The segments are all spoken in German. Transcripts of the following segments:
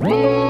Whoa!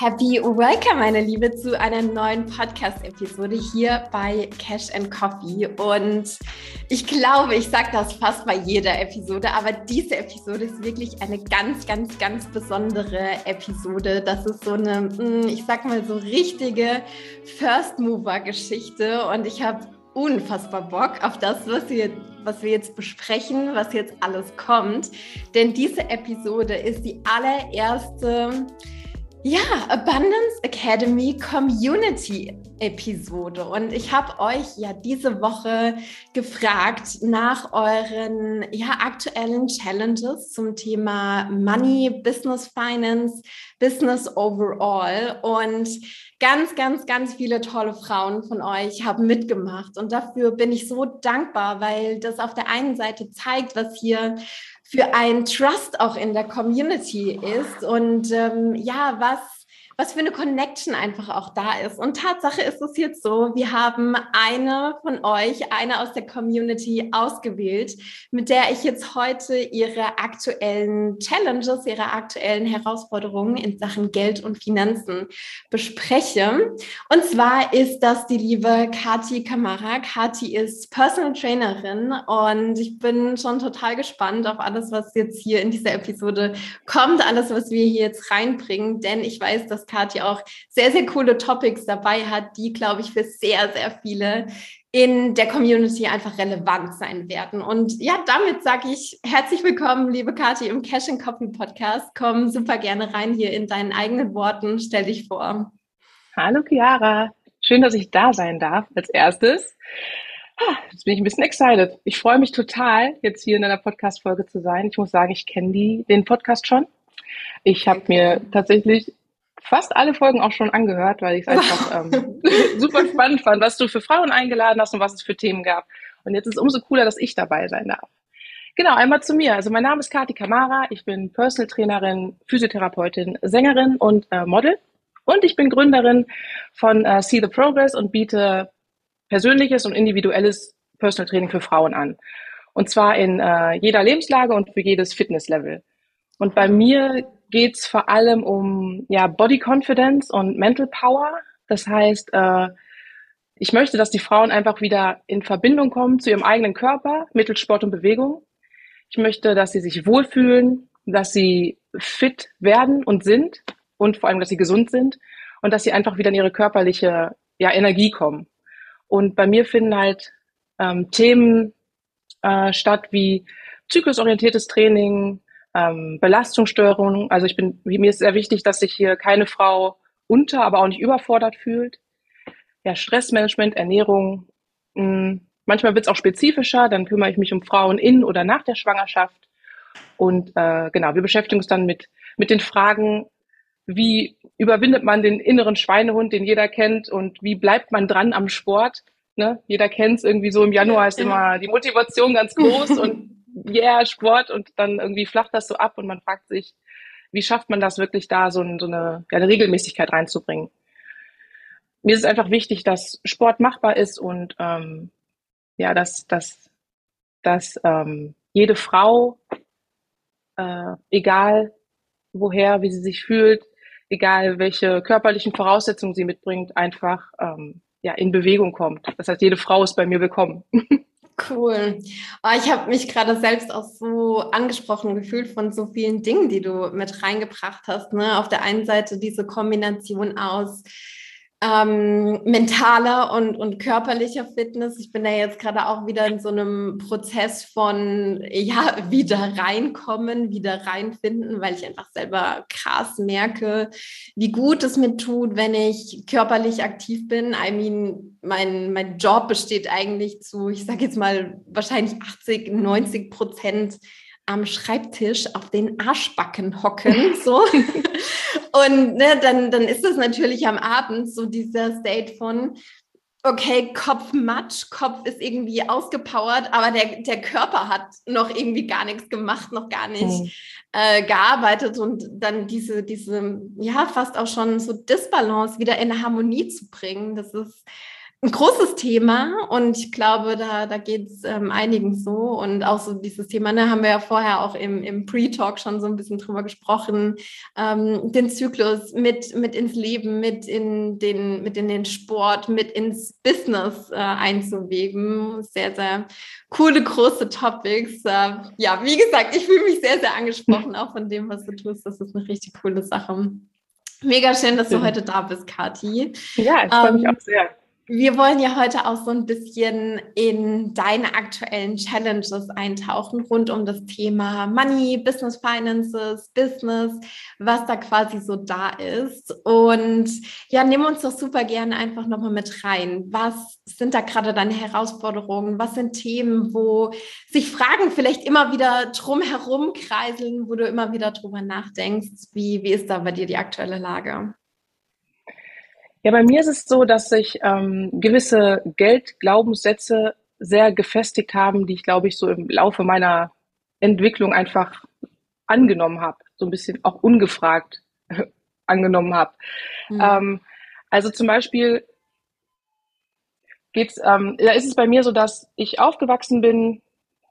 Happy Welcome, meine Liebe, zu einer neuen Podcast-Episode hier bei Cash and Coffee. Und ich glaube, ich sage das fast bei jeder Episode, aber diese Episode ist wirklich eine ganz, ganz, ganz besondere Episode. Das ist so eine, hm, ich sag mal, so richtige First-Mover-Geschichte. Und ich habe unfassbar Bock auf das, was wir, was wir jetzt besprechen, was jetzt alles kommt. Denn diese Episode ist die allererste ja, Abundance Academy Community Episode. Und ich habe euch ja diese Woche gefragt nach euren ja, aktuellen Challenges zum Thema Money, Business Finance, Business Overall. Und ganz, ganz, ganz viele tolle Frauen von euch haben mitgemacht. Und dafür bin ich so dankbar, weil das auf der einen Seite zeigt, was hier für ein Trust auch in der Community ist. Und ähm, ja, was was für eine Connection einfach auch da ist. Und Tatsache ist es jetzt so, wir haben eine von euch, eine aus der Community ausgewählt, mit der ich jetzt heute ihre aktuellen Challenges, ihre aktuellen Herausforderungen in Sachen Geld und Finanzen bespreche. Und zwar ist das die liebe Kati Kamara. Kati ist Personal Trainerin und ich bin schon total gespannt auf alles, was jetzt hier in dieser Episode kommt, alles, was wir hier jetzt reinbringen, denn ich weiß, dass Katja auch sehr, sehr coole Topics dabei hat, die, glaube ich, für sehr, sehr viele in der Community einfach relevant sein werden. Und ja, damit sage ich herzlich willkommen, liebe Kathi, im Cash and Coffee Podcast. Komm super gerne rein hier in deinen eigenen Worten. Stell dich vor. Hallo Chiara, schön, dass ich da sein darf als erstes. Ah, jetzt bin ich ein bisschen excited. Ich freue mich total, jetzt hier in einer Podcast-Folge zu sein. Ich muss sagen, ich kenne den Podcast schon. Ich habe mir tatsächlich fast alle Folgen auch schon angehört, weil ich es einfach ähm, super spannend fand, was du für Frauen eingeladen hast und was es für Themen gab. Und jetzt ist es umso cooler, dass ich dabei sein darf. Genau, einmal zu mir. Also mein Name ist Kati Kamara. Ich bin Personal Trainerin, Physiotherapeutin, Sängerin und äh, Model. Und ich bin Gründerin von äh, See the Progress und biete persönliches und individuelles Personal Training für Frauen an. Und zwar in äh, jeder Lebenslage und für jedes Fitnesslevel. Und bei mir geht es vor allem um ja, Body Confidence und Mental Power. Das heißt, äh, ich möchte, dass die Frauen einfach wieder in Verbindung kommen zu ihrem eigenen Körper mittels Sport und Bewegung. Ich möchte, dass sie sich wohlfühlen, dass sie fit werden und sind und vor allem, dass sie gesund sind und dass sie einfach wieder in ihre körperliche ja, Energie kommen. Und bei mir finden halt ähm, Themen äh, statt wie zyklusorientiertes Training, ähm, Belastungsstörungen. Also ich bin, mir ist sehr wichtig, dass sich hier keine Frau unter, aber auch nicht überfordert fühlt. Ja, Stressmanagement, Ernährung. Mh, hm, manchmal wird es auch spezifischer, dann kümmere ich mich um Frauen in oder nach der Schwangerschaft. Und äh, genau, wir beschäftigen uns dann mit, mit den Fragen, wie überwindet man den inneren Schweinehund, den jeder kennt, und wie bleibt man dran am Sport? Ne? Jeder kennt es irgendwie so im Januar ist immer die Motivation ganz groß und yeah, Sport und dann irgendwie flacht das so ab und man fragt sich, wie schafft man das wirklich da, so, so eine, ja, eine Regelmäßigkeit reinzubringen. Mir ist es einfach wichtig, dass Sport machbar ist und ähm, ja, dass, dass, dass ähm, jede Frau, äh, egal woher, wie sie sich fühlt, egal welche körperlichen Voraussetzungen sie mitbringt, einfach ähm, ja, in Bewegung kommt. Das heißt, jede Frau ist bei mir willkommen. Cool. Oh, ich habe mich gerade selbst auch so angesprochen gefühlt von so vielen Dingen, die du mit reingebracht hast. Ne? Auf der einen Seite diese Kombination aus ähm, mentaler und, und körperlicher Fitness. Ich bin da jetzt gerade auch wieder in so einem Prozess von, ja, wieder reinkommen, wieder reinfinden, weil ich einfach selber krass merke, wie gut es mir tut, wenn ich körperlich aktiv bin. I mean, mein, mein Job besteht eigentlich zu, ich sage jetzt mal, wahrscheinlich 80, 90 Prozent am Schreibtisch auf den Arschbacken hocken, so. und ne, dann, dann ist es natürlich am Abend so dieser State von, okay, Kopf matsch, Kopf ist irgendwie ausgepowert, aber der, der Körper hat noch irgendwie gar nichts gemacht, noch gar nicht mhm. äh, gearbeitet und dann diese, diese, ja, fast auch schon so Disbalance wieder in Harmonie zu bringen, das ist ein großes Thema und ich glaube, da, da geht es ähm, einigen so und auch so dieses Thema, ne, haben wir ja vorher auch im, im Pre-Talk schon so ein bisschen drüber gesprochen, ähm, den Zyklus mit, mit ins Leben, mit in den, mit in den Sport, mit ins Business äh, einzuweben. Sehr, sehr coole, große Topics. Äh, ja, wie gesagt, ich fühle mich sehr, sehr angesprochen, auch von dem, was du tust. Das ist eine richtig coole Sache. Mega schön, dass du heute da bist, Kathi. Ja, ich freue mich ähm, auch sehr. Wir wollen ja heute auch so ein bisschen in deine aktuellen Challenges eintauchen rund um das Thema Money, Business Finances, Business, was da quasi so da ist. Und ja, nimm uns doch super gerne einfach nochmal mit rein. Was sind da gerade deine Herausforderungen? Was sind Themen, wo sich Fragen vielleicht immer wieder drumherum kreiseln, wo du immer wieder drüber nachdenkst? Wie, wie ist da bei dir die aktuelle Lage? Ja, bei mir ist es so, dass sich ähm, gewisse Geldglaubenssätze sehr gefestigt haben, die ich, glaube ich, so im Laufe meiner Entwicklung einfach angenommen habe, so ein bisschen auch ungefragt angenommen habe. Mhm. Ähm, also zum Beispiel geht's, ähm, da ist es bei mir so, dass ich aufgewachsen bin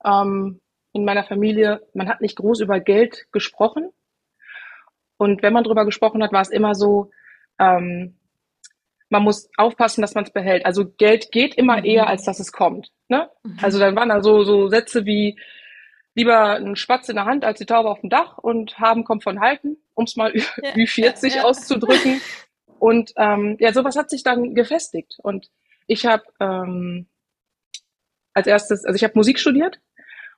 ähm, in meiner Familie. Man hat nicht groß über Geld gesprochen und wenn man darüber gesprochen hat, war es immer so, ähm, man muss aufpassen, dass man es behält. Also Geld geht immer mhm. eher, als dass es kommt. Ne? Mhm. Also dann waren da so, so Sätze wie lieber ein Spatz in der Hand als die Taube auf dem Dach und haben kommt von halten, um es mal ja, wie 40 ja, ja. auszudrücken. Und ähm, ja, sowas hat sich dann gefestigt. Und ich habe ähm, als erstes, also ich habe Musik studiert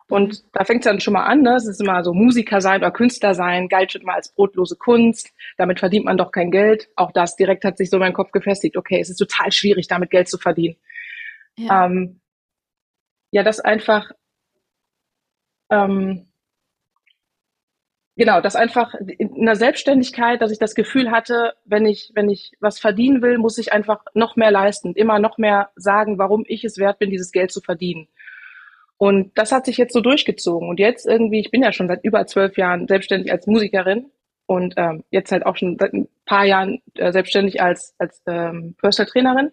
und da fängt es dann schon mal an, ne? Es ist immer so Musiker sein oder Künstler sein, galt schon mal als brotlose Kunst. Damit verdient man doch kein Geld. Auch das direkt hat sich so in meinen Kopf gefestigt. Okay, es ist total schwierig, damit Geld zu verdienen. Ja, ähm, ja das einfach, ähm, genau, das einfach in einer Selbstständigkeit, dass ich das Gefühl hatte, wenn ich, wenn ich was verdienen will, muss ich einfach noch mehr leisten, immer noch mehr sagen, warum ich es wert bin, dieses Geld zu verdienen. Und das hat sich jetzt so durchgezogen. Und jetzt irgendwie, ich bin ja schon seit über zwölf Jahren selbstständig als Musikerin und ähm, jetzt halt auch schon seit ein paar Jahren äh, selbstständig als, als ähm, Personal Trainerin.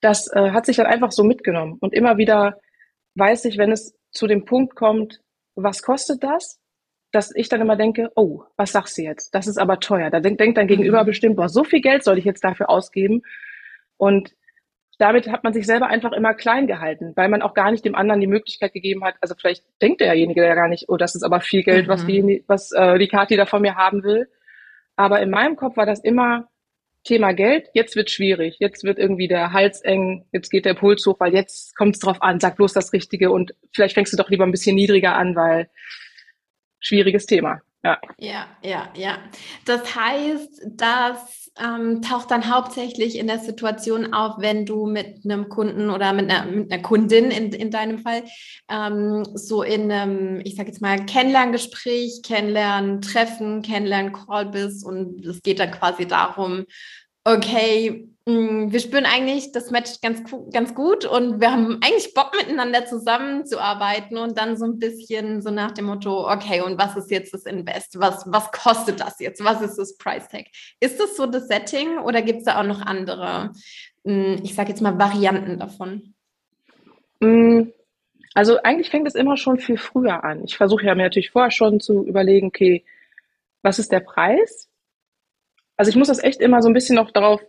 Das äh, hat sich dann einfach so mitgenommen. Und immer wieder weiß ich, wenn es zu dem Punkt kommt, was kostet das? Dass ich dann immer denke, oh, was sagst du jetzt? Das ist aber teuer. Da denkt, denkt dein Gegenüber mhm. bestimmt, boah, so viel Geld soll ich jetzt dafür ausgeben. Und damit hat man sich selber einfach immer klein gehalten, weil man auch gar nicht dem anderen die Möglichkeit gegeben hat. Also vielleicht denkt derjenige ja gar nicht, oh, das ist aber viel Geld, mhm. was die, was äh, die Kathi da von mir haben will. Aber in meinem Kopf war das immer Thema Geld. Jetzt wird schwierig. Jetzt wird irgendwie der Hals eng. Jetzt geht der Puls hoch, weil jetzt kommt es drauf an. Sag bloß das Richtige und vielleicht fängst du doch lieber ein bisschen niedriger an, weil schwieriges Thema. Ja, ja, ja. ja. Das heißt, das ähm, taucht dann hauptsächlich in der Situation auf, wenn du mit einem Kunden oder mit einer, mit einer Kundin in, in deinem Fall ähm, so in einem, ich sage jetzt mal, Kennenlerngespräch, Kennenlernen, Treffen, Kennenlernen, Call bist und es geht dann quasi darum, okay, wir spüren eigentlich, das matcht ganz, ganz gut und wir haben eigentlich Bock miteinander zusammenzuarbeiten und dann so ein bisschen so nach dem Motto, okay, und was ist jetzt das Invest? Was, was kostet das jetzt? Was ist das Price Tag? Ist das so das Setting oder gibt es da auch noch andere, mm, ich sage jetzt mal, Varianten davon? Mm, also eigentlich fängt es immer schon viel früher an. Ich versuche ja mir natürlich vorher schon zu überlegen, okay, was ist der Preis? Also ich muss das echt immer so ein bisschen noch darauf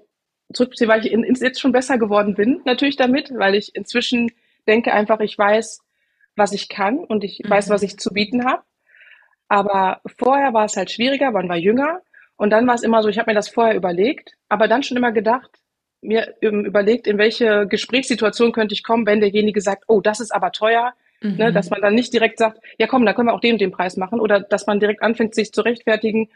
zurückziehen, weil ich in, jetzt schon besser geworden bin, natürlich damit, weil ich inzwischen denke einfach, ich weiß, was ich kann und ich mhm. weiß, was ich zu bieten habe. Aber vorher war es halt schwieriger, man war jünger und dann war es immer so, ich habe mir das vorher überlegt, aber dann schon immer gedacht, mir überlegt, in welche Gesprächssituation könnte ich kommen, wenn derjenige sagt, oh, das ist aber teuer, ne, mhm. ne, dass man dann nicht direkt sagt, ja komm, dann können wir auch den und den Preis machen oder dass man direkt anfängt, sich zu rechtfertigen,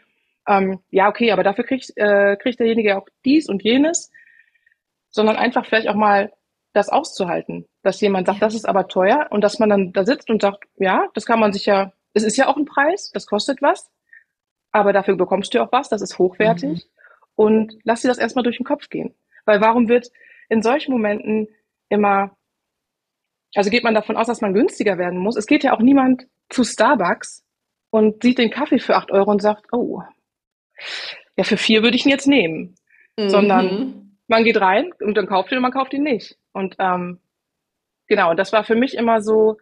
ähm, ja, okay, aber dafür kriegt, äh, kriegt derjenige auch dies und jenes, sondern einfach vielleicht auch mal das auszuhalten, dass jemand sagt, ja. das ist aber teuer und dass man dann da sitzt und sagt, ja, das kann man sich ja es ist ja auch ein Preis, das kostet was, aber dafür bekommst du auch was, das ist hochwertig. Mhm. Und lass dir das erstmal durch den Kopf gehen. Weil warum wird in solchen Momenten immer, also geht man davon aus, dass man günstiger werden muss? Es geht ja auch niemand zu Starbucks und sieht den Kaffee für acht Euro und sagt, oh, ja, für vier würde ich ihn jetzt nehmen. Mhm. Sondern man geht rein und dann kauft ihn und man kauft ihn nicht. Und ähm, genau, das war für mich immer so,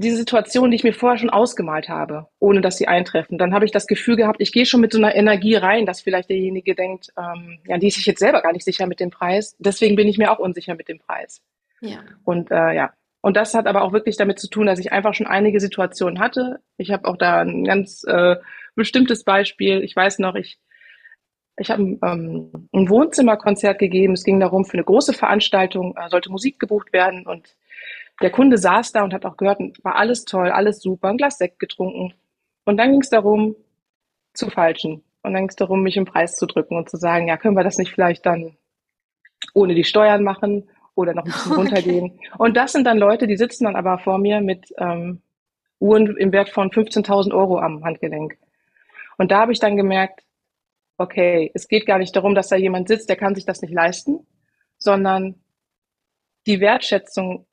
diese Situation, die ich mir vorher schon ausgemalt habe, ohne dass sie eintreffen, dann habe ich das Gefühl gehabt, ich gehe schon mit so einer Energie rein, dass vielleicht derjenige denkt, ähm, ja, die ist sich jetzt selber gar nicht sicher mit dem Preis. Deswegen bin ich mir auch unsicher mit dem Preis. Ja. Und äh, ja, und das hat aber auch wirklich damit zu tun, dass ich einfach schon einige Situationen hatte. Ich habe auch da ein ganz äh, bestimmtes Beispiel. Ich weiß noch, ich ich habe ähm, ein Wohnzimmerkonzert gegeben. Es ging darum, für eine große Veranstaltung äh, sollte Musik gebucht werden und der Kunde saß da und hat auch gehört, war alles toll, alles super, ein Glas Sekt getrunken. Und dann ging es darum, zu falschen. Und dann ging es darum, mich im Preis zu drücken und zu sagen, ja, können wir das nicht vielleicht dann ohne die Steuern machen oder noch ein bisschen okay. runtergehen. Und das sind dann Leute, die sitzen dann aber vor mir mit ähm, Uhren im Wert von 15.000 Euro am Handgelenk. Und da habe ich dann gemerkt, okay, es geht gar nicht darum, dass da jemand sitzt, der kann sich das nicht leisten, sondern die Wertschätzung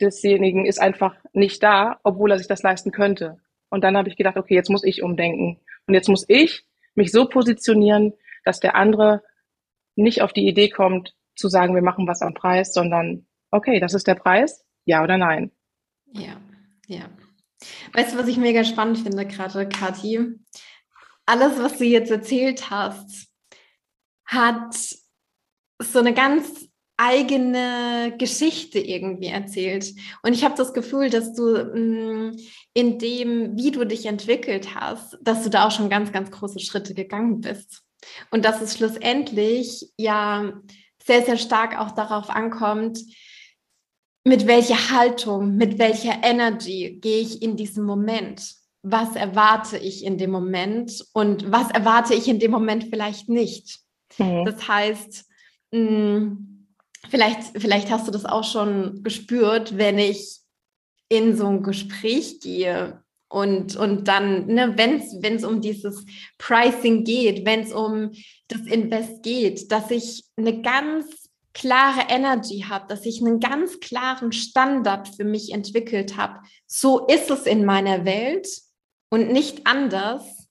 desjenigen ist einfach nicht da, obwohl er sich das leisten könnte. Und dann habe ich gedacht, okay, jetzt muss ich umdenken. Und jetzt muss ich mich so positionieren, dass der andere nicht auf die Idee kommt, zu sagen, wir machen was am Preis, sondern okay, das ist der Preis, ja oder nein. Ja, ja. Weißt du, was ich mega spannend finde gerade, Kathi? Alles, was du jetzt erzählt hast, hat so eine ganz eigene Geschichte irgendwie erzählt. Und ich habe das Gefühl, dass du mm, in dem, wie du dich entwickelt hast, dass du da auch schon ganz, ganz große Schritte gegangen bist. Und dass es schlussendlich ja sehr, sehr stark auch darauf ankommt, mit welcher Haltung, mit welcher Energy gehe ich in diesem Moment? Was erwarte ich in dem Moment und was erwarte ich in dem Moment vielleicht nicht? Mhm. Das heißt, mh, mm, Vielleicht, vielleicht hast du das auch schon gespürt, wenn ich in so ein Gespräch gehe und, und dann, ne, wenn es um dieses Pricing geht, wenn es um das Invest geht, dass ich eine ganz klare Energy habe, dass ich einen ganz klaren Standard für mich entwickelt habe. So ist es in meiner Welt und nicht anders.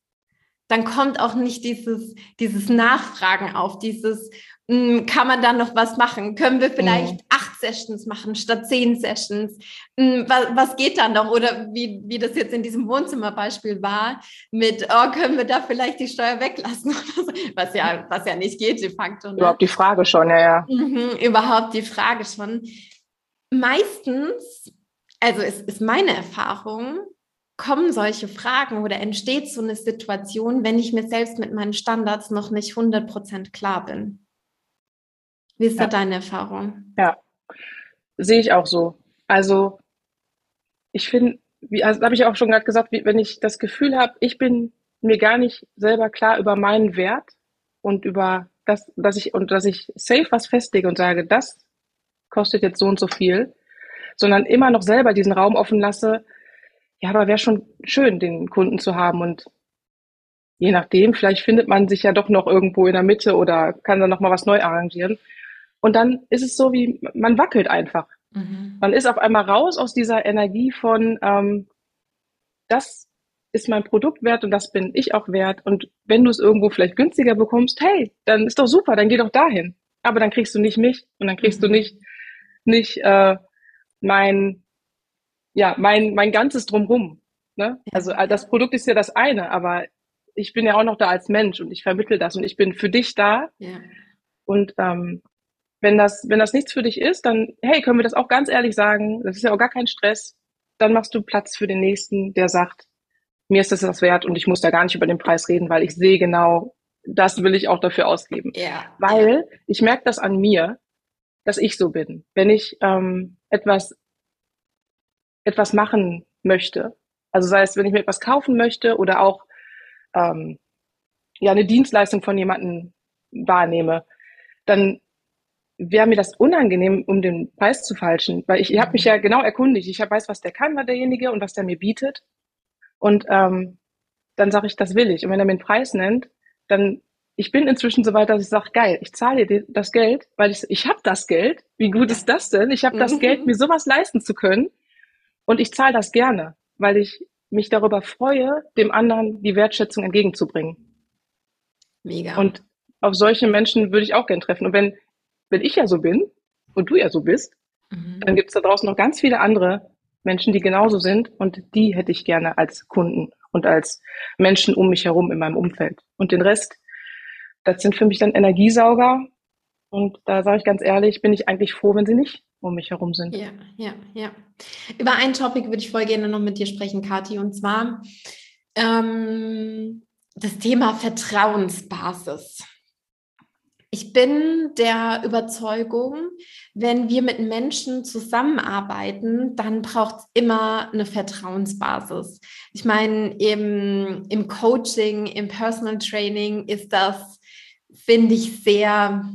Dann kommt auch nicht dieses, dieses Nachfragen auf, dieses, kann man dann noch was machen? Können wir vielleicht mhm. acht Sessions machen statt zehn Sessions? Hm, was, was geht dann noch? Oder wie, wie das jetzt in diesem Wohnzimmerbeispiel war, mit, oh, können wir da vielleicht die Steuer weglassen? was, ja, was ja nicht geht de facto. Ne? Überhaupt die Frage schon, ja, ja. Mhm, überhaupt die Frage schon. Meistens, also es ist meine Erfahrung, kommen solche Fragen oder entsteht so eine Situation, wenn ich mir selbst mit meinen Standards noch nicht 100% klar bin. Wie ist ja. da deine Erfahrung? Ja, sehe ich auch so. Also ich finde, wie also, habe ich auch schon gerade gesagt, wie, wenn ich das Gefühl habe, ich bin mir gar nicht selber klar über meinen Wert und über das, dass ich und dass ich safe was festlege und sage, das kostet jetzt so und so viel, sondern immer noch selber diesen Raum offen lasse. Ja, aber wäre schon schön, den Kunden zu haben und je nachdem, vielleicht findet man sich ja doch noch irgendwo in der Mitte oder kann dann noch mal was neu arrangieren. Und dann ist es so wie, man wackelt einfach. Mhm. Man ist auf einmal raus aus dieser Energie von, ähm, das ist mein Produkt wert und das bin ich auch wert. Und wenn du es irgendwo vielleicht günstiger bekommst, hey, dann ist doch super, dann geh doch dahin. Aber dann kriegst du nicht mich und dann kriegst mhm. du nicht, nicht äh, mein, ja, mein, mein ganzes Drumrum. Ne? Ja. Also äh, das Produkt ist ja das eine, aber ich bin ja auch noch da als Mensch und ich vermittel das und ich bin für dich da. Ja. Und ähm, wenn das, wenn das nichts für dich ist, dann, hey, können wir das auch ganz ehrlich sagen, das ist ja auch gar kein Stress. Dann machst du Platz für den nächsten, der sagt, mir ist das das wert und ich muss da gar nicht über den Preis reden, weil ich sehe genau, das will ich auch dafür ausgeben. Ja. Weil ich merke das an mir, dass ich so bin. Wenn ich ähm, etwas, etwas machen möchte, also sei es, wenn ich mir etwas kaufen möchte oder auch ähm, ja eine Dienstleistung von jemandem wahrnehme, dann wäre mir das unangenehm, um den Preis zu falschen, weil ich, ich habe mich ja genau erkundigt. Ich weiß, was der kann, was derjenige und was der mir bietet. Und ähm, dann sage ich, das will ich. Und wenn er mir einen Preis nennt, dann ich bin inzwischen so weit, dass ich sage, geil, ich zahle dir das Geld, weil ich ich habe das Geld. Wie gut ist das denn? Ich habe das Geld, mir sowas leisten zu können. Und ich zahle das gerne, weil ich mich darüber freue, dem anderen die Wertschätzung entgegenzubringen. Mega. Und auf solche Menschen würde ich auch gern treffen. Und wenn, wenn ich ja so bin und du ja so bist, mhm. dann gibt es da draußen noch ganz viele andere Menschen, die genauso sind und die hätte ich gerne als Kunden und als Menschen um mich herum in meinem Umfeld. Und den Rest, das sind für mich dann Energiesauger. Und da sage ich ganz ehrlich, bin ich eigentlich froh, wenn sie nicht um mich herum sind. Ja, ja, ja. Über ein Topic würde ich voll gerne noch mit dir sprechen, Kathi, und zwar ähm, das Thema Vertrauensbasis. Ich bin der Überzeugung, wenn wir mit Menschen zusammenarbeiten, dann braucht es immer eine Vertrauensbasis. Ich meine, im, im Coaching, im Personal Training ist das, finde ich, sehr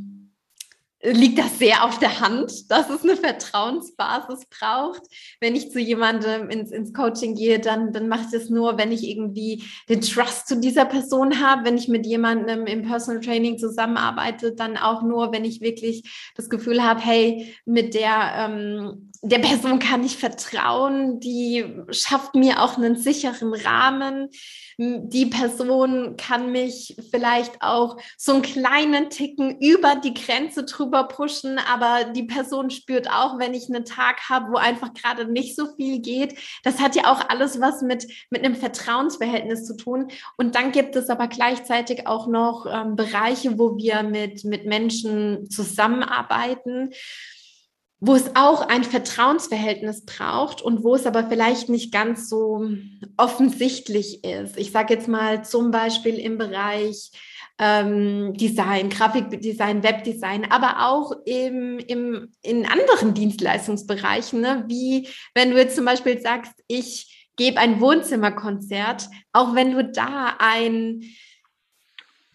liegt das sehr auf der Hand, dass es eine Vertrauensbasis braucht. Wenn ich zu jemandem ins, ins Coaching gehe, dann, dann mache ich das nur, wenn ich irgendwie den Trust zu dieser Person habe. Wenn ich mit jemandem im Personal Training zusammenarbeite, dann auch nur, wenn ich wirklich das Gefühl habe, hey, mit der, ähm, der Person kann ich vertrauen, die schafft mir auch einen sicheren Rahmen. Die Person kann mich vielleicht auch so einen kleinen Ticken über die Grenze drüber pushen, aber die Person spürt auch, wenn ich einen Tag habe, wo einfach gerade nicht so viel geht. Das hat ja auch alles was mit, mit einem Vertrauensverhältnis zu tun. Und dann gibt es aber gleichzeitig auch noch ähm, Bereiche, wo wir mit, mit Menschen zusammenarbeiten wo es auch ein Vertrauensverhältnis braucht und wo es aber vielleicht nicht ganz so offensichtlich ist. Ich sage jetzt mal zum Beispiel im Bereich ähm, Design, Grafikdesign, Webdesign, aber auch im, im, in anderen Dienstleistungsbereichen, ne? wie wenn du jetzt zum Beispiel sagst, ich gebe ein Wohnzimmerkonzert, auch wenn du da ein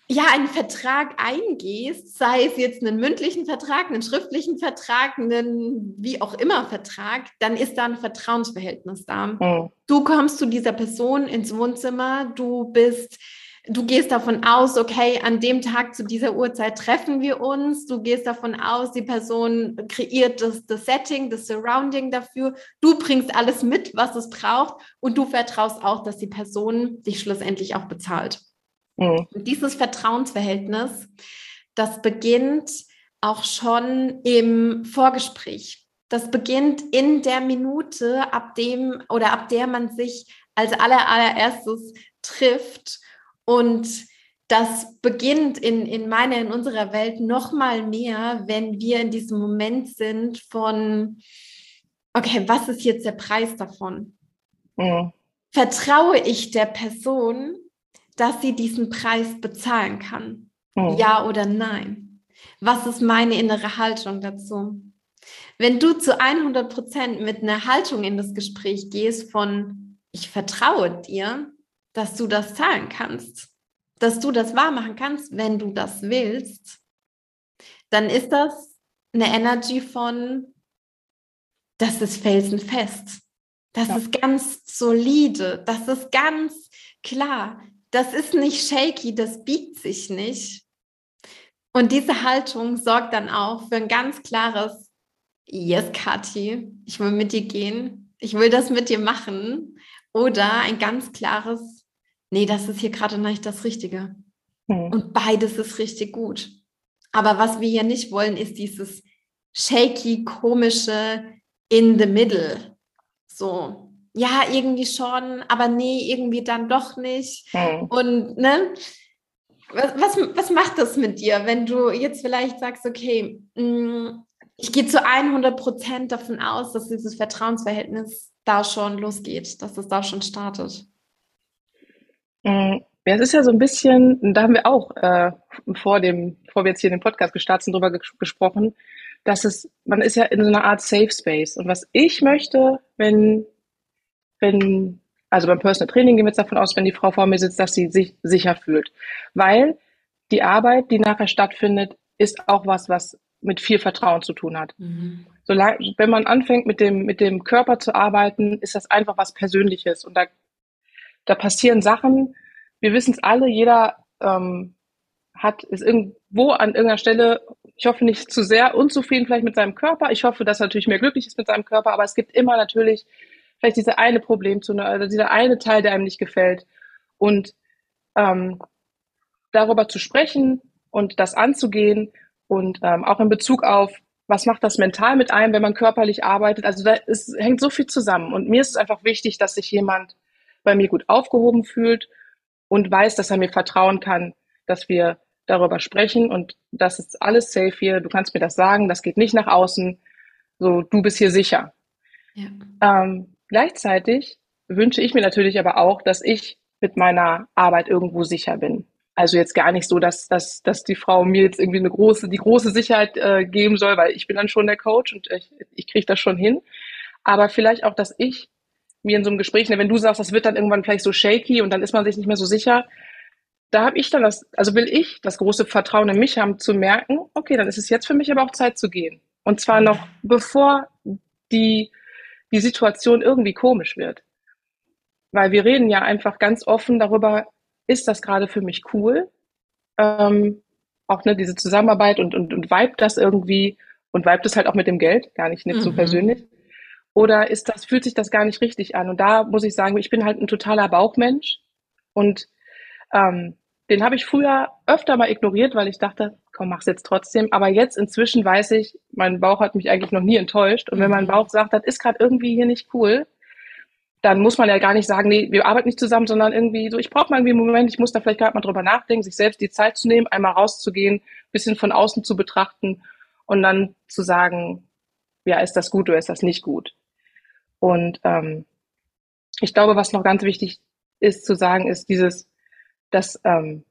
ja, einen Vertrag eingehst, sei es jetzt einen mündlichen Vertrag, einen schriftlichen Vertrag, einen wie auch immer Vertrag, dann ist da ein Vertrauensverhältnis da. Mhm. Du kommst zu dieser Person ins Wohnzimmer, du bist, du gehst davon aus, okay, an dem Tag zu dieser Uhrzeit treffen wir uns, du gehst davon aus, die Person kreiert das, das Setting, das Surrounding dafür, du bringst alles mit, was es braucht und du vertraust auch, dass die Person dich schlussendlich auch bezahlt. Mhm. Dieses Vertrauensverhältnis, das beginnt auch schon im Vorgespräch. Das beginnt in der Minute, ab dem oder ab der man sich als aller, allererstes trifft. Und das beginnt in, in meiner, in unserer Welt noch mal mehr, wenn wir in diesem Moment sind von, okay, was ist jetzt der Preis davon? Mhm. Vertraue ich der Person dass sie diesen Preis bezahlen kann? Oh. Ja oder nein? Was ist meine innere Haltung dazu? Wenn du zu 100 Prozent mit einer Haltung in das Gespräch gehst von, ich vertraue dir, dass du das zahlen kannst, dass du das wahrmachen kannst, wenn du das willst, dann ist das eine Energy von, das ist felsenfest, das ja. ist ganz solide, das ist ganz klar das ist nicht shaky, das biegt sich nicht. Und diese Haltung sorgt dann auch für ein ganz klares Yes, Kathi, ich will mit dir gehen. Ich will das mit dir machen. Oder ein ganz klares Nee, das ist hier gerade nicht das Richtige. Hm. Und beides ist richtig gut. Aber was wir hier nicht wollen, ist dieses shaky, komische in the middle. So, ja, irgendwie schon, aber nee, irgendwie dann doch nicht. Mhm. Und ne, was, was, was macht das mit dir, wenn du jetzt vielleicht sagst, okay, mh, mm, ich gehe zu 100 Prozent davon aus, dass dieses Vertrauensverhältnis da schon losgeht, dass es da schon startet? Mhm. Ja, es ist ja so ein bisschen, da haben wir auch äh, vor dem, bevor wir jetzt hier den Podcast gestartet sind, drüber ges gesprochen, dass es, man ist ja in so einer Art Safe Space. Und was ich möchte, wenn wenn, also beim Personal Training gehen wir jetzt davon aus, wenn die Frau vor mir sitzt, dass sie sich sicher fühlt. Weil die Arbeit, die nachher stattfindet, ist auch was, was mit viel Vertrauen zu tun hat. Mhm. Solange, wenn man anfängt, mit dem, mit dem Körper zu arbeiten, ist das einfach was Persönliches. Und da, da passieren Sachen, wir wissen es alle, jeder ähm, hat, ist irgendwo an irgendeiner Stelle, ich hoffe nicht zu sehr unzufrieden vielleicht mit seinem Körper. Ich hoffe, dass er natürlich mehr glücklich ist mit seinem Körper, aber es gibt immer natürlich vielleicht diese eine Problemzone, also dieser eine Teil, der einem nicht gefällt. Und ähm, darüber zu sprechen und das anzugehen und ähm, auch in Bezug auf, was macht das mental mit einem, wenn man körperlich arbeitet. Also da ist, hängt so viel zusammen. Und mir ist es einfach wichtig, dass sich jemand bei mir gut aufgehoben fühlt und weiß, dass er mir vertrauen kann, dass wir darüber sprechen und das ist alles safe hier. Du kannst mir das sagen, das geht nicht nach außen. So, du bist hier sicher. Ja. Ähm, gleichzeitig wünsche ich mir natürlich aber auch, dass ich mit meiner Arbeit irgendwo sicher bin. Also jetzt gar nicht so, dass, dass, dass die Frau mir jetzt irgendwie eine große, die große Sicherheit äh, geben soll, weil ich bin dann schon der Coach und ich, ich kriege das schon hin. Aber vielleicht auch, dass ich mir in so einem Gespräch, wenn du sagst, das wird dann irgendwann vielleicht so shaky und dann ist man sich nicht mehr so sicher, da habe ich dann das, also will ich das große Vertrauen in mich haben, zu merken, okay, dann ist es jetzt für mich aber auch Zeit zu gehen. Und zwar noch bevor die, die Situation irgendwie komisch wird. Weil wir reden ja einfach ganz offen darüber, ist das gerade für mich cool? Ähm, auch ne, diese Zusammenarbeit und, und, und vibe das irgendwie und vibe das halt auch mit dem Geld, gar nicht, nicht mhm. so persönlich. Oder ist das, fühlt sich das gar nicht richtig an? Und da muss ich sagen, ich bin halt ein totaler Bauchmensch und ähm, den habe ich früher öfter mal ignoriert, weil ich dachte, komm, mach's jetzt trotzdem. Aber jetzt inzwischen weiß ich, mein Bauch hat mich eigentlich noch nie enttäuscht. Und wenn mein mhm. Bauch sagt, das ist gerade irgendwie hier nicht cool, dann muss man ja gar nicht sagen, nee, wir arbeiten nicht zusammen, sondern irgendwie so, ich brauche mal irgendwie einen Moment, ich muss da vielleicht gerade mal drüber nachdenken, sich selbst die Zeit zu nehmen, einmal rauszugehen, bisschen von außen zu betrachten und dann zu sagen, ja, ist das gut oder ist das nicht gut? Und ähm, ich glaube, was noch ganz wichtig ist zu sagen, ist dieses, dass ähm,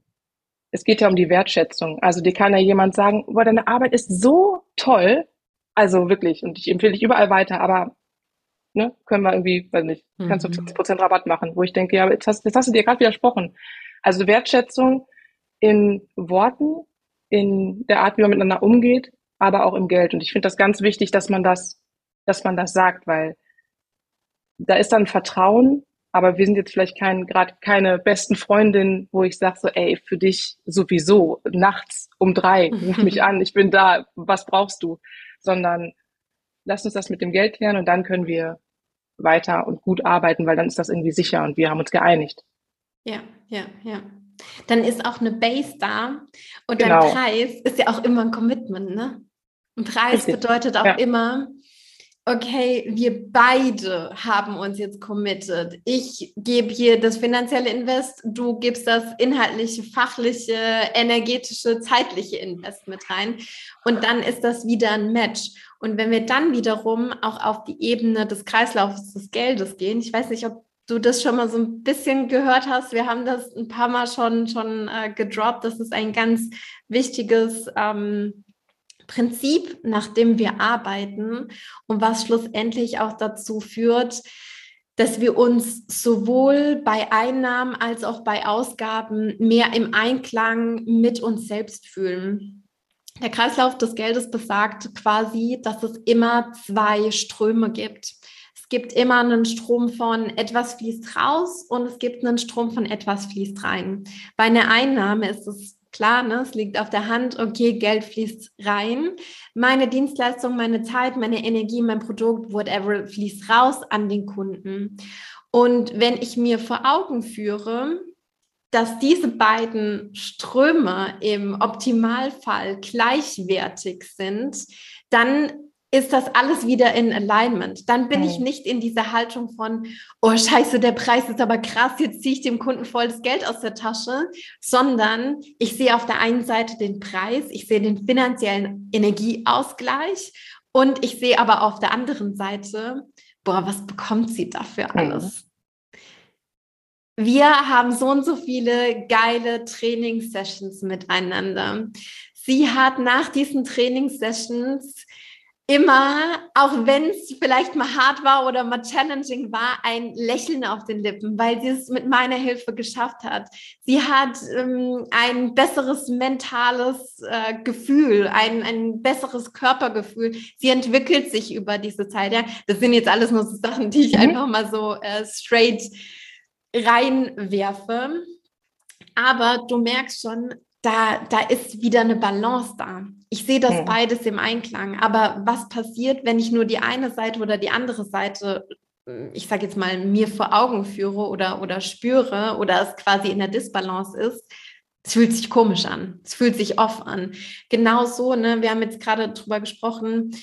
es geht ja um die Wertschätzung. Also dir kann ja jemand sagen, boah, deine Arbeit ist so toll, also wirklich, und ich empfehle dich überall weiter, aber ne, können wir irgendwie, weiß nicht, kannst du mhm. 50% Rabatt machen, wo ich denke, ja, jetzt hast, jetzt hast du dir gerade widersprochen. Also Wertschätzung in Worten, in der Art, wie man miteinander umgeht, aber auch im Geld. Und ich finde das ganz wichtig, dass man das, dass man das sagt, weil da ist dann Vertrauen, aber wir sind jetzt vielleicht kein, gerade keine besten Freundinnen, wo ich sage so, ey, für dich sowieso, nachts um drei, ruf mich an, ich bin da, was brauchst du? Sondern lass uns das mit dem Geld klären und dann können wir weiter und gut arbeiten, weil dann ist das irgendwie sicher und wir haben uns geeinigt. Ja, ja, ja. Dann ist auch eine Base da und genau. dein Preis ist ja auch immer ein Commitment, ne? Ein Preis Richtig. bedeutet auch ja. immer, okay, wir beide haben uns jetzt committed. Ich gebe hier das finanzielle Invest, du gibst das inhaltliche, fachliche, energetische, zeitliche Invest mit rein. Und dann ist das wieder ein Match. Und wenn wir dann wiederum auch auf die Ebene des Kreislaufs des Geldes gehen, ich weiß nicht, ob du das schon mal so ein bisschen gehört hast. Wir haben das ein paar Mal schon, schon äh, gedroppt. Das ist ein ganz wichtiges ähm, Prinzip, nach dem wir arbeiten und was schlussendlich auch dazu führt, dass wir uns sowohl bei Einnahmen als auch bei Ausgaben mehr im Einklang mit uns selbst fühlen. Der Kreislauf des Geldes besagt quasi, dass es immer zwei Ströme gibt. Es gibt immer einen Strom von etwas fließt raus und es gibt einen Strom von etwas fließt rein. Bei einer Einnahme ist es Klar, ne, es liegt auf der Hand, okay, Geld fließt rein. Meine Dienstleistung, meine Zeit, meine Energie, mein Produkt, whatever, fließt raus an den Kunden. Und wenn ich mir vor Augen führe, dass diese beiden Ströme im Optimalfall gleichwertig sind, dann ist das alles wieder in Alignment. Dann bin okay. ich nicht in dieser Haltung von, oh scheiße, der Preis ist aber krass, jetzt ziehe ich dem Kunden voll das Geld aus der Tasche, sondern ich sehe auf der einen Seite den Preis, ich sehe den finanziellen Energieausgleich und ich sehe aber auf der anderen Seite, boah, was bekommt sie dafür alles? Wir haben so und so viele geile Trainingssessions miteinander. Sie hat nach diesen Trainingssessions immer, auch wenn es vielleicht mal hart war oder mal challenging war, ein Lächeln auf den Lippen, weil sie es mit meiner Hilfe geschafft hat. Sie hat ähm, ein besseres mentales äh, Gefühl, ein, ein besseres Körpergefühl. Sie entwickelt sich über diese Zeit. Ja? Das sind jetzt alles nur so Sachen, die ich mhm. einfach mal so äh, straight reinwerfe. Aber du merkst schon, da, da ist wieder eine Balance da. Ich sehe das ja. beides im Einklang. Aber was passiert, wenn ich nur die eine Seite oder die andere Seite, hm, ich sage jetzt mal, mir vor Augen führe oder, oder spüre oder es quasi in der Disbalance ist? Es fühlt sich komisch an. Es fühlt sich off an. Genauso, ne, wir haben jetzt gerade drüber gesprochen,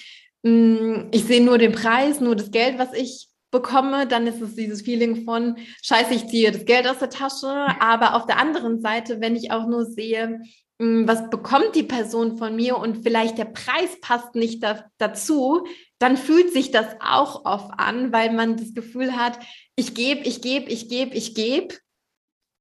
hm, ich sehe nur den Preis, nur das Geld, was ich bekomme, dann ist es dieses Feeling von, scheiße, ich ziehe das Geld aus der Tasche. Aber auf der anderen Seite, wenn ich auch nur sehe, hm, was bekommt die Person von mir und vielleicht der Preis passt nicht da, dazu, dann fühlt sich das auch oft an, weil man das Gefühl hat, ich gebe, ich gebe, ich gebe, ich gebe.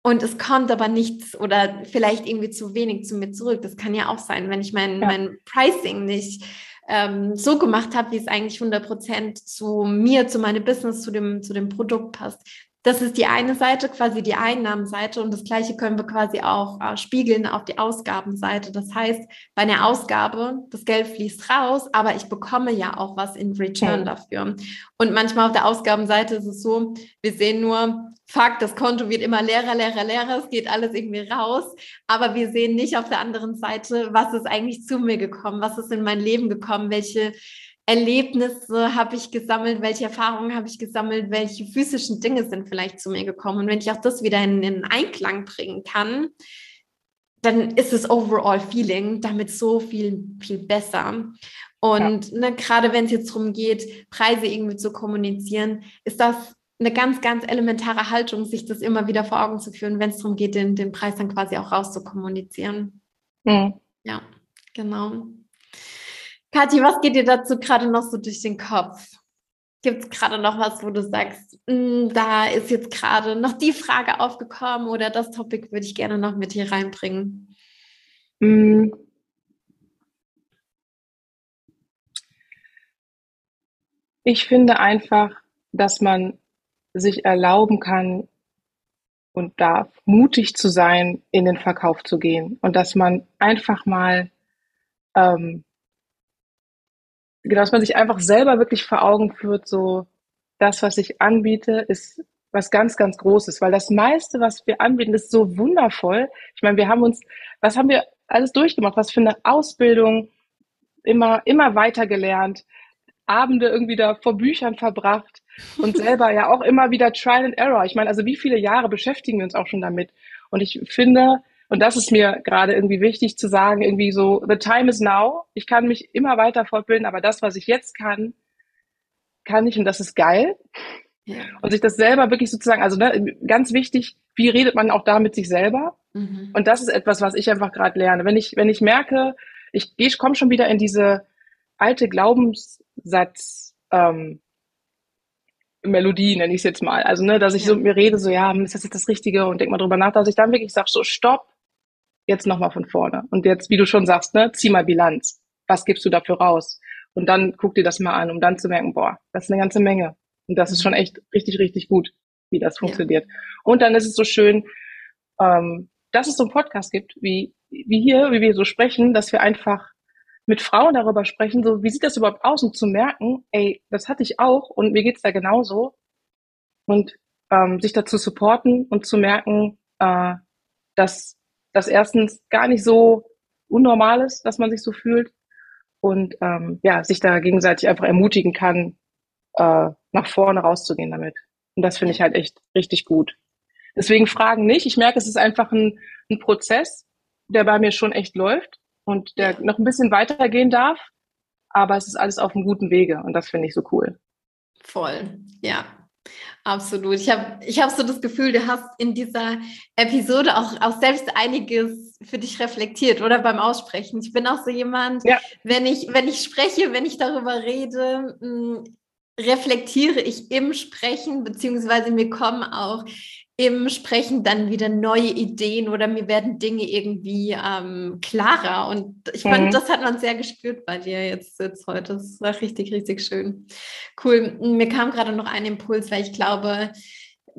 Und es kommt aber nichts oder vielleicht irgendwie zu wenig zu mir zurück. Das kann ja auch sein, wenn ich mein, ja. mein Pricing nicht ähm, so gemacht habe, wie es eigentlich 100 Prozent zu mir, zu meinem Business, zu dem, zu dem Produkt passt. Das ist die eine Seite, quasi die Einnahmenseite und das gleiche können wir quasi auch äh, spiegeln auf die Ausgabenseite. Das heißt, bei einer Ausgabe, das Geld fließt raus, aber ich bekomme ja auch was in Return dafür. Und manchmal auf der Ausgabenseite ist es so, wir sehen nur, Fakt, das Konto wird immer leerer, leerer, leerer, es geht alles irgendwie raus, aber wir sehen nicht auf der anderen Seite, was ist eigentlich zu mir gekommen, was ist in mein Leben gekommen, welche Erlebnisse habe ich gesammelt, welche Erfahrungen habe ich gesammelt, welche physischen Dinge sind vielleicht zu mir gekommen. Und wenn ich auch das wieder in, in Einklang bringen kann, dann ist das Overall Feeling damit so viel, viel besser. Und ja. ne, gerade wenn es jetzt darum geht, Preise irgendwie zu kommunizieren, ist das eine ganz, ganz elementare Haltung, sich das immer wieder vor Augen zu führen, wenn es darum geht, den, den Preis dann quasi auch rauszukommunizieren. Mhm. Ja, genau. Kathi, was geht dir dazu gerade noch so durch den Kopf? Gibt es gerade noch was, wo du sagst, hm, da ist jetzt gerade noch die Frage aufgekommen oder das Topic würde ich gerne noch mit hier reinbringen? Mm. Ich finde einfach, dass man sich erlauben kann und darf, mutig zu sein, in den Verkauf zu gehen und dass man einfach mal ähm, genau, dass man sich einfach selber wirklich vor Augen führt, so das, was ich anbiete, ist was ganz, ganz Großes, weil das meiste, was wir anbieten, ist so wundervoll. Ich meine, wir haben uns, was haben wir alles durchgemacht? Was für eine Ausbildung, immer, immer weiter gelernt, Abende irgendwie da vor Büchern verbracht und selber ja auch immer wieder Trial and Error. Ich meine, also wie viele Jahre beschäftigen wir uns auch schon damit? Und ich finde, und das ist mir gerade irgendwie wichtig zu sagen, irgendwie so, the time is now. Ich kann mich immer weiter fortbilden, aber das, was ich jetzt kann, kann ich und das ist geil. Ja. Und sich das selber wirklich sozusagen, also ne, ganz wichtig, wie redet man auch da mit sich selber? Mhm. Und das ist etwas, was ich einfach gerade lerne. Wenn ich, wenn ich merke, ich, ich komme schon wieder in diese alte Glaubenssatz, ähm, Melodie, nenne ich es jetzt mal. Also, ne, dass ich ja. so mit mir rede, so, ja, ist das jetzt das Richtige und denk mal drüber nach, dass ich dann wirklich sage, so, stopp, jetzt nochmal von vorne. Und jetzt, wie du schon sagst, ne, zieh mal Bilanz. Was gibst du dafür raus? Und dann guck dir das mal an, um dann zu merken, boah, das ist eine ganze Menge. Und das ist schon echt richtig, richtig gut, wie das funktioniert. Ja. Und dann ist es so schön, ähm, dass es so einen Podcast gibt, wie, wie hier, wie wir so sprechen, dass wir einfach mit Frauen darüber sprechen, so wie sieht das überhaupt aus, um zu merken, ey, das hatte ich auch und mir geht's da genauso. Und ähm, sich dazu supporten und zu merken, äh, dass das erstens gar nicht so unnormal ist, dass man sich so fühlt und ähm, ja, sich da gegenseitig einfach ermutigen kann, äh, nach vorne rauszugehen damit. Und das finde ich halt echt richtig gut. Deswegen Fragen nicht. Ich merke, es ist einfach ein, ein Prozess, der bei mir schon echt läuft und der noch ein bisschen weitergehen darf. Aber es ist alles auf einem guten Wege und das finde ich so cool. Voll, ja. Absolut. Ich habe ich hab so das Gefühl, du hast in dieser Episode auch, auch selbst einiges für dich reflektiert oder beim Aussprechen. Ich bin auch so jemand, ja. wenn, ich, wenn ich spreche, wenn ich darüber rede, mh, hm, reflektiere ich im Sprechen, beziehungsweise mir kommen auch im Sprechen dann wieder neue Ideen oder mir werden Dinge irgendwie ähm, klarer. Und ich mhm. fand, das hat man sehr gespürt bei dir jetzt, jetzt heute. Das war richtig, richtig schön. Cool. Mir kam gerade noch ein Impuls, weil ich glaube,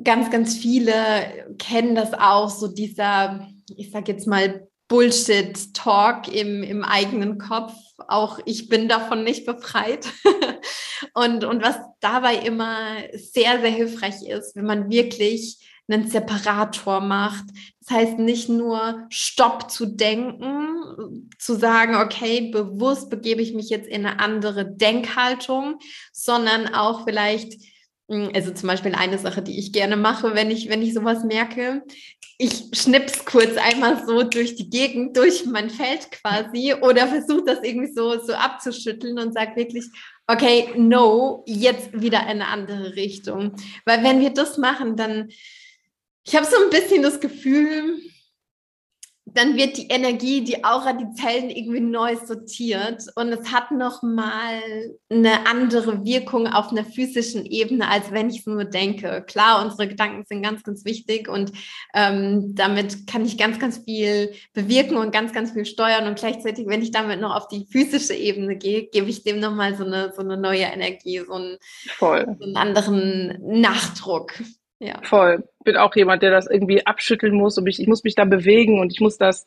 ganz, ganz viele kennen das auch, so dieser, ich sag jetzt mal, Bullshit-Talk im, im eigenen Kopf. Auch ich bin davon nicht befreit. und, und was dabei immer sehr, sehr hilfreich ist, wenn man wirklich einen Separator macht. Das heißt nicht nur Stopp zu denken, zu sagen, okay, bewusst begebe ich mich jetzt in eine andere Denkhaltung, sondern auch vielleicht hm, also zum Beispiel eine Sache, die ich gerne mache, wenn ich, wenn ich sowas merke. Ich schnips kurz einmal so durch die Gegend, durch mein Feld quasi oder versuche das irgendwie so, so abzuschütteln und sage wirklich, okay, no, jetzt wieder eine andere Richtung. Weil wenn wir das machen, dann, ich habe so ein bisschen das Gefühl, dann wird die Energie, die Aura, die Zellen irgendwie neu sortiert und es hat nochmal eine andere Wirkung auf einer physischen Ebene, als wenn ich es nur denke. Klar, unsere Gedanken sind ganz, ganz wichtig und ähm, damit kann ich ganz, ganz viel bewirken und ganz, ganz viel steuern und gleichzeitig, wenn ich damit noch auf die physische Ebene gehe, gebe ich dem nochmal so eine, so eine neue Energie, so einen, so einen anderen Nachdruck. Ja. Voll. Bin auch jemand, der das irgendwie abschütteln muss und ich, ich muss mich da bewegen und ich muss das,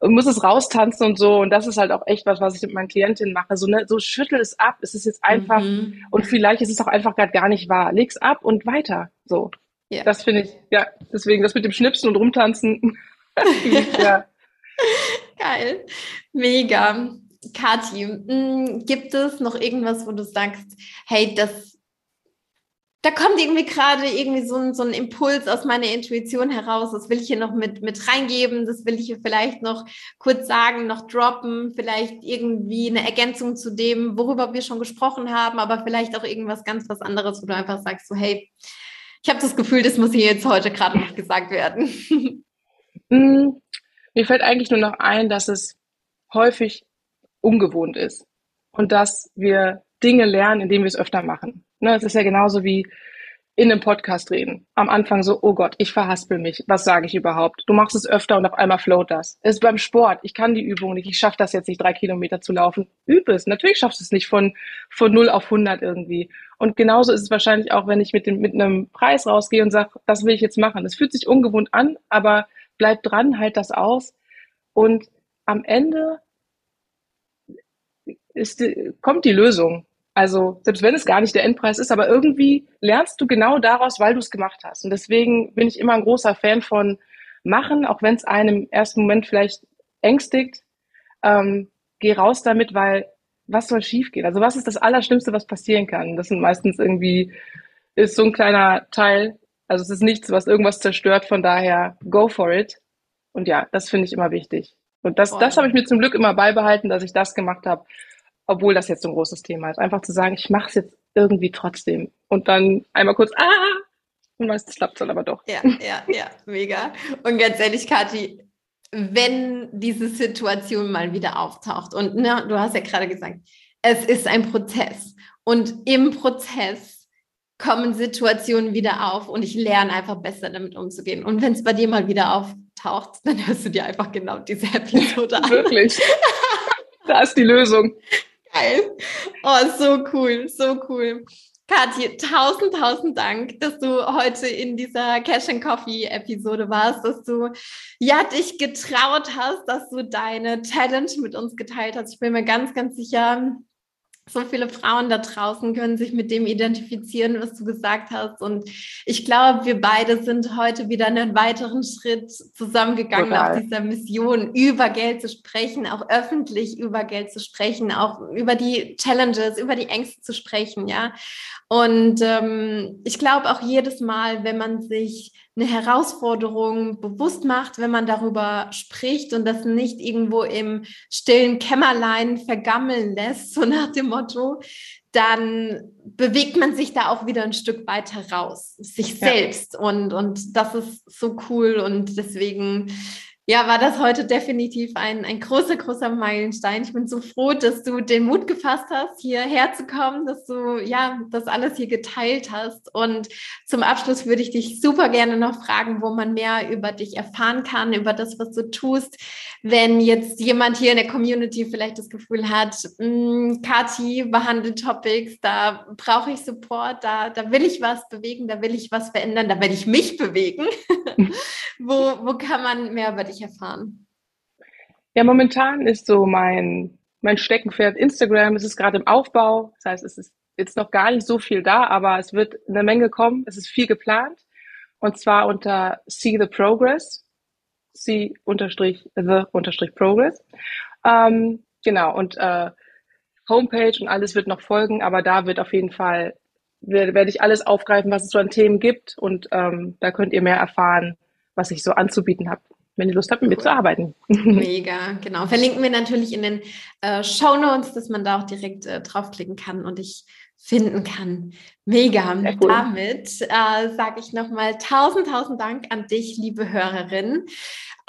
muss es raustanzen und so. Und das ist halt auch echt was, was ich mit meinen Klientinnen mache. So, ne, so schüttel es ab. Es ist jetzt einfach, mhm. und vielleicht ist es auch einfach gerade gar nicht wahr. Leg's ab und weiter. So. Ja. Das finde ich, ja, deswegen das mit dem Schnipsen und rumtanzen. ja. Geil. Mega. Kathi, mm, gibt es noch irgendwas, wo du sagst, hey, das da kommt irgendwie gerade irgendwie so ein, so ein Impuls aus meiner Intuition heraus. Das will ich hier noch mit, mit reingeben. Das will ich hier vielleicht noch kurz sagen, noch droppen. Vielleicht irgendwie eine Ergänzung zu dem, worüber wir schon gesprochen haben, aber vielleicht auch irgendwas ganz was anderes, wo du einfach sagst, so, hey, ich habe das Gefühl, das muss hier jetzt heute gerade noch gesagt werden. Mm, mir fällt eigentlich nur noch ein, dass es häufig ungewohnt ist und dass wir Dinge lernen, indem wir es öfter machen. Ne, es ist ja genauso wie in einem Podcast reden. Am Anfang so, oh Gott, ich verhaspel mich. Was sage ich überhaupt? Du machst es öfter und auf einmal float das. Ist beim Sport. Ich kann die Übung nicht. Ich schaffe das jetzt nicht, drei Kilometer zu laufen. Übe es. Natürlich schaffst du es nicht von, von 0 auf 100 irgendwie. Und genauso ist es wahrscheinlich auch, wenn ich mit, dem, mit einem Preis rausgehe und sage, das will ich jetzt machen. Es fühlt sich ungewohnt an, aber bleib dran, halt das aus. Und am Ende ist, kommt die Lösung. Also selbst wenn es gar nicht der Endpreis ist, aber irgendwie lernst du genau daraus, weil du es gemacht hast. Und deswegen bin ich immer ein großer Fan von machen, auch wenn es einem im ersten Moment vielleicht ängstigt. Ähm, geh raus damit, weil was soll schiefgehen? Also was ist das Allerschlimmste, was passieren kann? Das sind meistens irgendwie, ist so ein kleiner Teil. Also es ist nichts, was irgendwas zerstört. Von daher, go for it. Und ja, das finde ich immer wichtig. Und das, das habe ich mir zum Glück immer beibehalten, dass ich das gemacht habe obwohl das jetzt so ein großes Thema ist. Einfach zu sagen, ich mache es jetzt irgendwie trotzdem. Und dann einmal kurz, ah, und meistens klappt es dann aber doch. Ja, ja, ja, mega. Und ganz ehrlich, Kathi, wenn diese Situation mal wieder auftaucht und ne, du hast ja gerade gesagt, es ist ein Prozess und im Prozess kommen Situationen wieder auf und ich lerne einfach besser damit umzugehen. Und wenn es bei dir mal wieder auftaucht, dann hörst du dir einfach genau diese Episode an. Wirklich. Da ist die Lösung. Geil. Oh, so cool, so cool. Kathi, tausend, tausend Dank, dass du heute in dieser Cash and Coffee Episode warst, dass du ja dich getraut hast, dass du deine Challenge mit uns geteilt hast. Ich bin mir ganz, ganz sicher, so viele Frauen da draußen können sich mit dem identifizieren, was du gesagt hast. Und ich glaube, wir beide sind heute wieder einen weiteren Schritt zusammengegangen Total. auf dieser Mission, über Geld zu sprechen, auch öffentlich über Geld zu sprechen, auch über die Challenges, über die Ängste zu sprechen, ja. Und ähm, ich glaube auch jedes Mal, wenn man sich eine Herausforderung bewusst macht, wenn man darüber spricht und das nicht irgendwo im stillen Kämmerlein vergammeln lässt, so nach dem Motto, dann bewegt man sich da auch wieder ein Stück weiter raus, sich ja. selbst. Und, und das ist so cool. Und deswegen ja, war das heute definitiv ein, ein großer, großer Meilenstein. Ich bin so froh, dass du den Mut gefasst hast, hierher zu kommen, dass du ja das alles hier geteilt hast. Und zum Abschluss würde ich dich super gerne noch fragen, wo man mehr über dich erfahren kann, über das, was du tust. Wenn jetzt jemand hier in der Community vielleicht das Gefühl hat, hm, Kati behandelt Topics, da brauche ich Support, da, da will ich was bewegen, da will ich was verändern, da will ich mich bewegen. wo, wo kann man mehr über dich erfahren? Ja, momentan ist so mein, mein Steckenpferd Instagram. Es ist gerade im Aufbau. Das heißt, es ist jetzt noch gar nicht so viel da, aber es wird eine Menge kommen. Es ist viel geplant. Und zwar unter See the Progress. See unterstrich the unterstrich Progress. Ähm, genau. Und äh, Homepage und alles wird noch folgen, aber da wird auf jeden Fall werde ich alles aufgreifen, was es so an Themen gibt. Und ähm, da könnt ihr mehr erfahren, was ich so anzubieten habe, wenn ihr Lust habt, mit mir zu arbeiten. Mega, genau. Verlinken wir natürlich in den äh, Show Notes, dass man da auch direkt äh, draufklicken kann und ich finden kann. Mega. Cool. Damit äh, sage ich nochmal tausend, tausend Dank an dich, liebe Hörerin.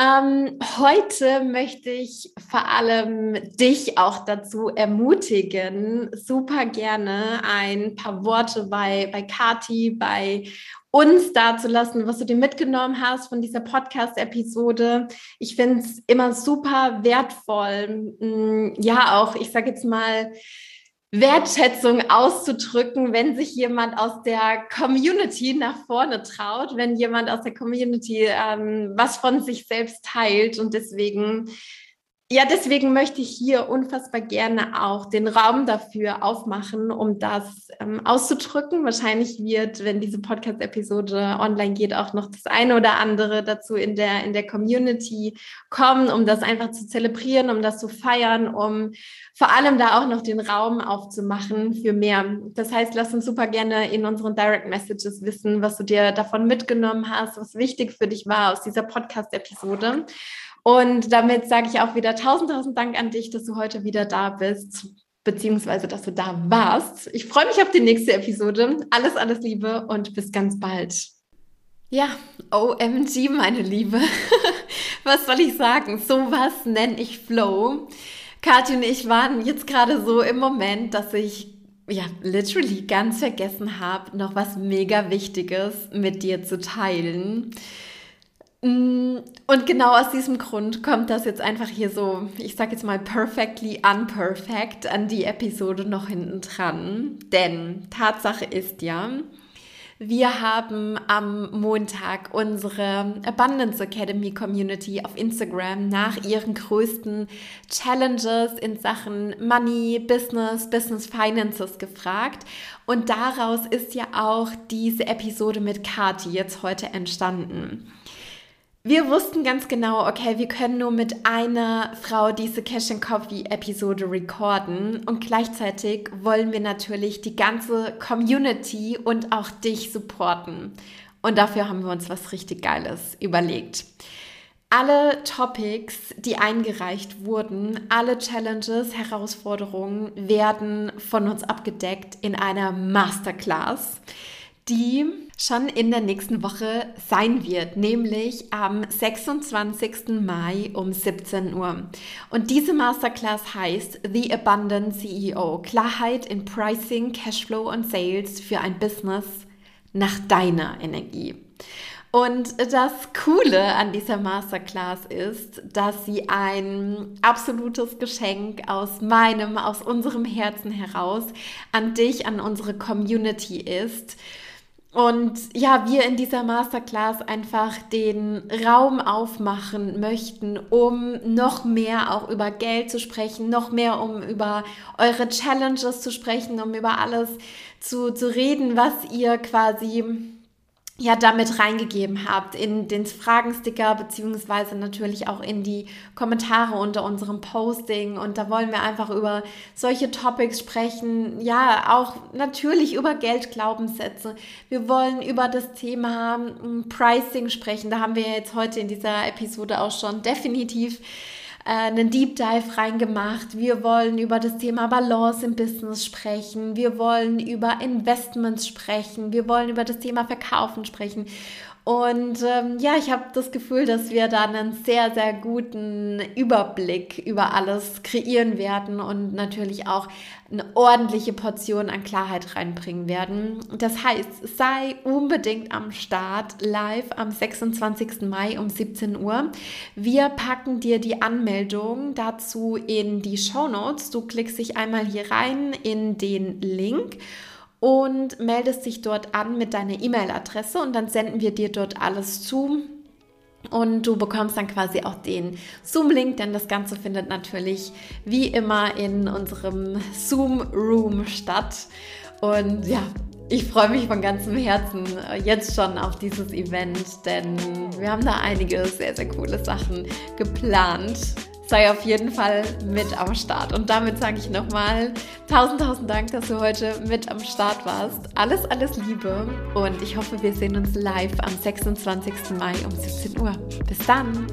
Ähm, heute möchte ich vor allem dich auch dazu ermutigen, super gerne ein paar Worte bei, bei Kati, bei uns dazulassen, was du dir mitgenommen hast von dieser Podcast-Episode. Ich finde es immer super wertvoll. Mm, ja, auch, ich sage jetzt mal, Wertschätzung auszudrücken, wenn sich jemand aus der Community nach vorne traut, wenn jemand aus der Community ähm, was von sich selbst teilt. Und deswegen ja, deswegen möchte ich hier unfassbar gerne auch den Raum dafür aufmachen, um das ähm, auszudrücken. Wahrscheinlich wird, wenn diese Podcast-Episode online geht, auch noch das eine oder andere dazu in der, in der Community kommen, um das einfach zu zelebrieren, um das zu feiern, um vor allem da auch noch den Raum aufzumachen für mehr. Das heißt, lass uns super gerne in unseren Direct Messages wissen, was du dir davon mitgenommen hast, was wichtig für dich war aus dieser Podcast-Episode. Und damit sage ich auch wieder tausend, tausend Dank an dich, dass du heute wieder da bist, beziehungsweise dass du da warst. Ich freue mich auf die nächste Episode. Alles, alles Liebe und bis ganz bald. Ja, OMG, meine Liebe. Was soll ich sagen? Sowas nenne ich Flow. Kathi und ich waren jetzt gerade so im Moment, dass ich ja, literally ganz vergessen habe, noch was mega Wichtiges mit dir zu teilen. Mm, und genau aus diesem Grund kommt das jetzt einfach hier so, ich sag jetzt mal perfectly unperfect an die Episode noch hinten dran. Denn Tatsache ist ja, wir haben am Montag unsere Abundance Academy Community auf Instagram nach ihren größten Challenges in Sachen Money, Business, Business Finances gefragt. Und daraus ist ja auch diese Episode mit Kati jetzt heute entstanden wir wussten ganz genau, okay, wir können nur mit einer Frau diese Cash and Coffee Episode recorden und gleichzeitig wollen wir natürlich die ganze Community und auch dich supporten. Und dafür haben wir uns was richtig Geiles überlegt. Alle Topics, die eingereicht wurden, alle Challenges, Herausforderungen werden von uns abgedeckt in einer Masterclass die schon in der nächsten Woche sein wird, nämlich am 26. Mai um 17 Uhr. Und diese Masterclass heißt The Abundant CEO, Klarheit in Pricing, Cashflow und Sales für ein Business nach deiner Energie. Und das Coole an dieser Masterclass ist, dass sie ein absolutes Geschenk aus meinem, aus unserem Herzen heraus an dich, an unsere Community ist und ja, wir in dieser Masterclass einfach den Raum aufmachen möchten, um noch mehr auch über Geld zu sprechen, noch mehr um über eure Challenges zu sprechen, um über alles zu, zu reden, was ihr quasi ja damit reingegeben habt in den Fragensticker beziehungsweise natürlich auch in die Kommentare unter unserem Posting und da wollen wir einfach über solche Topics sprechen, ja auch natürlich über Geldglaubenssätze. Wir wollen über das Thema hm, Pricing sprechen. Da haben wir jetzt heute in dieser Episode auch schon definitiv einen Deep Dive reingemacht. Wir wollen über das Thema Balance im Business sprechen. Wir wollen über Investments sprechen. Wir wollen über das Thema Verkaufen sprechen. Und ähm, ja, ich habe das Gefühl, dass wir da einen sehr, sehr guten Überblick über alles kreieren werden und natürlich auch eine ordentliche Portion an Klarheit reinbringen werden. Das heißt, sei unbedingt am Start live am 26. Mai um 17 Uhr. Wir packen dir die Anmeldung dazu in die Show Notes. Du klickst dich einmal hier rein in den Link und meldest dich dort an mit deiner E-Mail-Adresse und dann senden wir dir dort alles zu. Und du bekommst dann quasi auch den Zoom-Link, denn das Ganze findet natürlich wie immer in unserem Zoom-Room statt. Und ja, ich freue mich von ganzem Herzen jetzt schon auf dieses Event, denn wir haben da einige sehr, sehr coole Sachen geplant sei auf jeden Fall mit am Start. Und damit sage ich nochmal tausend, tausend Dank, dass du heute mit am Start warst. Alles, alles Liebe und ich hoffe, wir sehen uns live am 26. Mai um 17 Uhr. Bis dann!